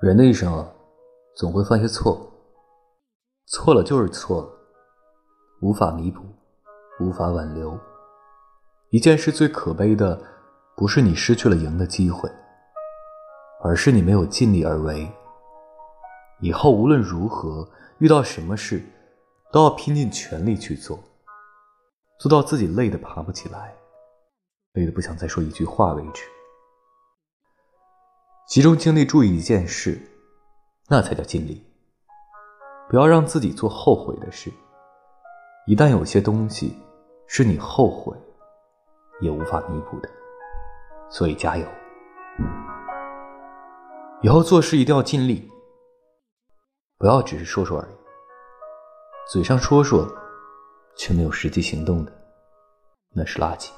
人的一生啊，总会犯些错，错了就是错了，无法弥补，无法挽留。一件事最可悲的，不是你失去了赢的机会，而是你没有尽力而为。以后无论如何，遇到什么事，都要拼尽全力去做，做到自己累得爬不起来，累得不想再说一句话为止。集中精力注意一件事，那才叫尽力。不要让自己做后悔的事。一旦有些东西是你后悔也无法弥补的，所以加油。以后做事一定要尽力，不要只是说说而已。嘴上说说，却没有实际行动的，那是垃圾。